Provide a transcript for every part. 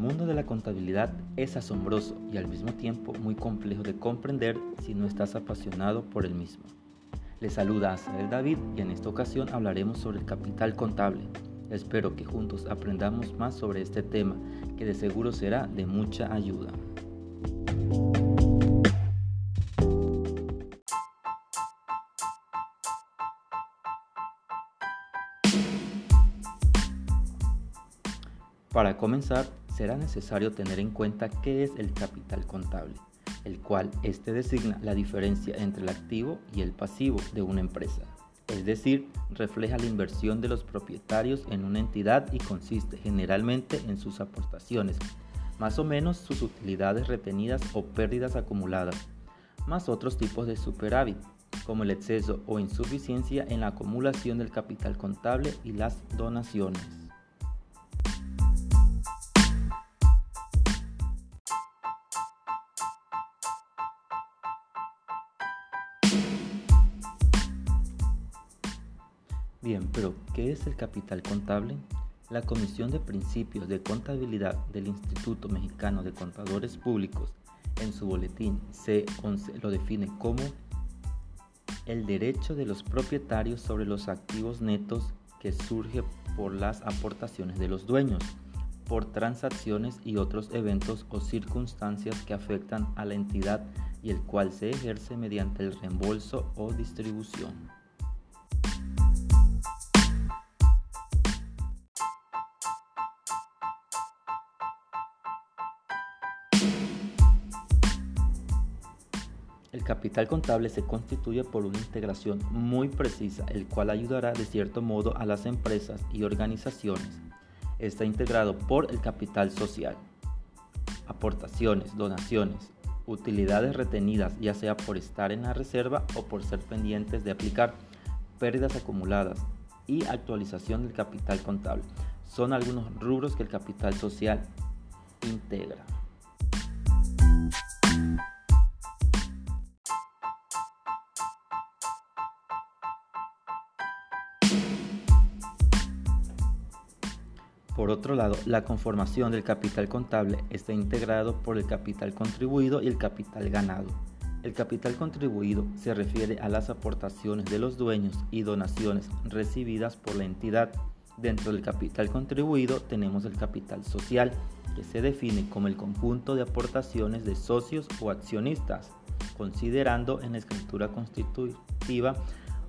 mundo de la contabilidad es asombroso y al mismo tiempo muy complejo de comprender si no estás apasionado por el mismo. Les saluda Asael David y en esta ocasión hablaremos sobre el capital contable. Espero que juntos aprendamos más sobre este tema que de seguro será de mucha ayuda. Para comenzar, será necesario tener en cuenta qué es el capital contable, el cual este designa la diferencia entre el activo y el pasivo de una empresa. Es decir, refleja la inversión de los propietarios en una entidad y consiste generalmente en sus aportaciones, más o menos sus utilidades retenidas o pérdidas acumuladas, más otros tipos de superávit, como el exceso o insuficiencia en la acumulación del capital contable y las donaciones. Bien, pero ¿qué es el capital contable? La Comisión de Principios de Contabilidad del Instituto Mexicano de Contadores Públicos en su boletín C11 lo define como el derecho de los propietarios sobre los activos netos que surge por las aportaciones de los dueños, por transacciones y otros eventos o circunstancias que afectan a la entidad y el cual se ejerce mediante el reembolso o distribución. El capital contable se constituye por una integración muy precisa, el cual ayudará de cierto modo a las empresas y organizaciones. Está integrado por el capital social, aportaciones, donaciones, utilidades retenidas, ya sea por estar en la reserva o por ser pendientes de aplicar, pérdidas acumuladas y actualización del capital contable. Son algunos rubros que el capital social integra. Por otro lado, la conformación del capital contable está integrado por el capital contribuido y el capital ganado. El capital contribuido se refiere a las aportaciones de los dueños y donaciones recibidas por la entidad. Dentro del capital contribuido tenemos el capital social, que se define como el conjunto de aportaciones de socios o accionistas, considerando en la escritura constitutiva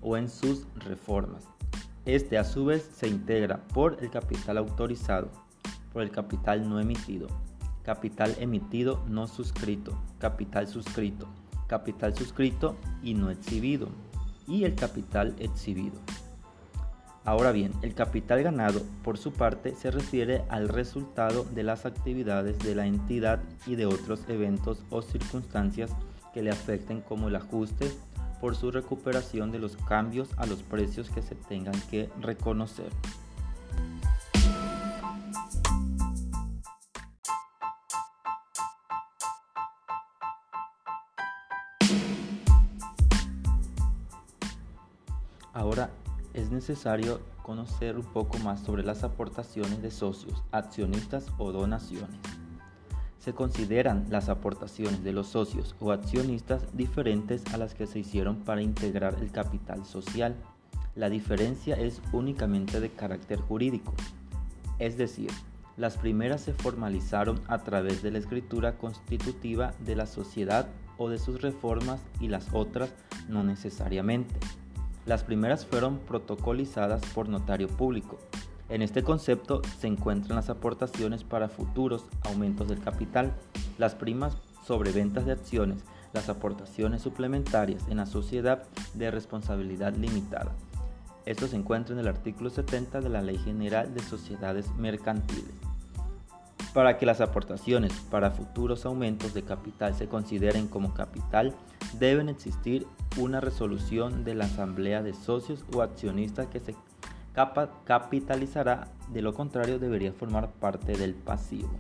o en sus reformas. Este a su vez se integra por el capital autorizado, por el capital no emitido, capital emitido no suscrito, capital suscrito, capital suscrito y no exhibido y el capital exhibido. Ahora bien, el capital ganado, por su parte, se refiere al resultado de las actividades de la entidad y de otros eventos o circunstancias que le afecten como el ajuste, por su recuperación de los cambios a los precios que se tengan que reconocer. Ahora es necesario conocer un poco más sobre las aportaciones de socios, accionistas o donaciones se consideran las aportaciones de los socios o accionistas diferentes a las que se hicieron para integrar el capital social. La diferencia es únicamente de carácter jurídico, es decir, las primeras se formalizaron a través de la escritura constitutiva de la sociedad o de sus reformas y las otras no necesariamente. Las primeras fueron protocolizadas por notario público, en este concepto se encuentran las aportaciones para futuros aumentos del capital, las primas sobre ventas de acciones, las aportaciones suplementarias en la sociedad de responsabilidad limitada. Esto se encuentra en el artículo 70 de la Ley General de Sociedades Mercantiles. Para que las aportaciones para futuros aumentos de capital se consideren como capital, deben existir una resolución de la Asamblea de Socios o Accionistas que se capitalizará, de lo contrario debería formar parte del pasivo.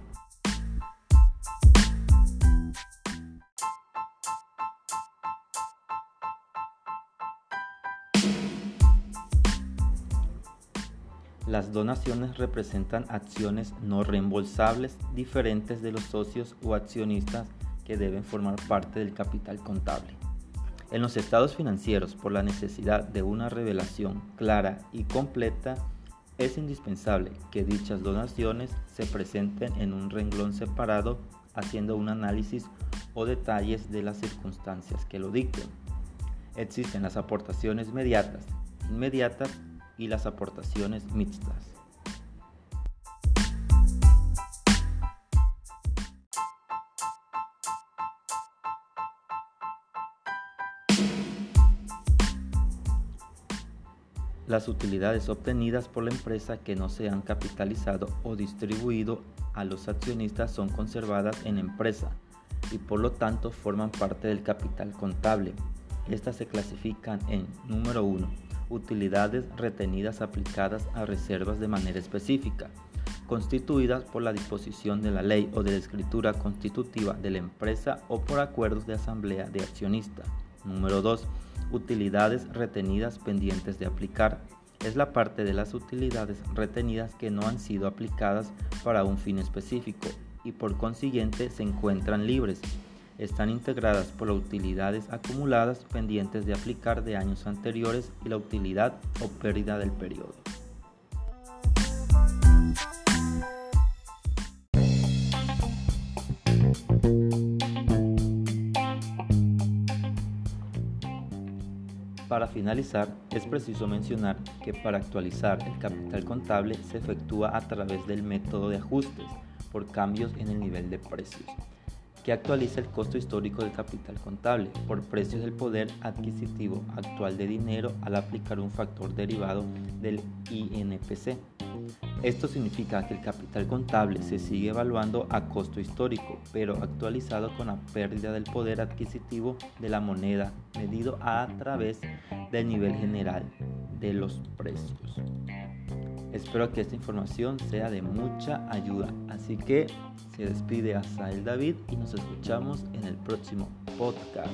Las donaciones representan acciones no reembolsables diferentes de los socios o accionistas que deben formar parte del capital contable. En los estados financieros, por la necesidad de una revelación clara y completa, es indispensable que dichas donaciones se presenten en un renglón separado haciendo un análisis o detalles de las circunstancias que lo dicten. Existen las aportaciones inmediatas, inmediatas y las aportaciones mixtas. Las utilidades obtenidas por la empresa que no se han capitalizado o distribuido a los accionistas son conservadas en empresa y por lo tanto forman parte del capital contable. Estas se clasifican en número 1. Utilidades retenidas aplicadas a reservas de manera específica, constituidas por la disposición de la ley o de la escritura constitutiva de la empresa o por acuerdos de asamblea de accionistas. Número 2 Utilidades retenidas pendientes de aplicar. Es la parte de las utilidades retenidas que no han sido aplicadas para un fin específico y por consiguiente se encuentran libres. Están integradas por las utilidades acumuladas pendientes de aplicar de años anteriores y la utilidad o pérdida del periodo. Para finalizar, es preciso mencionar que para actualizar el capital contable se efectúa a través del método de ajustes por cambios en el nivel de precios, que actualiza el costo histórico del capital contable por precios del poder adquisitivo actual de dinero al aplicar un factor derivado del INPC. Esto significa que el capital contable se sigue evaluando a costo histórico, pero actualizado con la pérdida del poder adquisitivo de la moneda, medido a través del nivel general de los precios. Espero que esta información sea de mucha ayuda. Así que se despide a Sael David y nos escuchamos en el próximo podcast.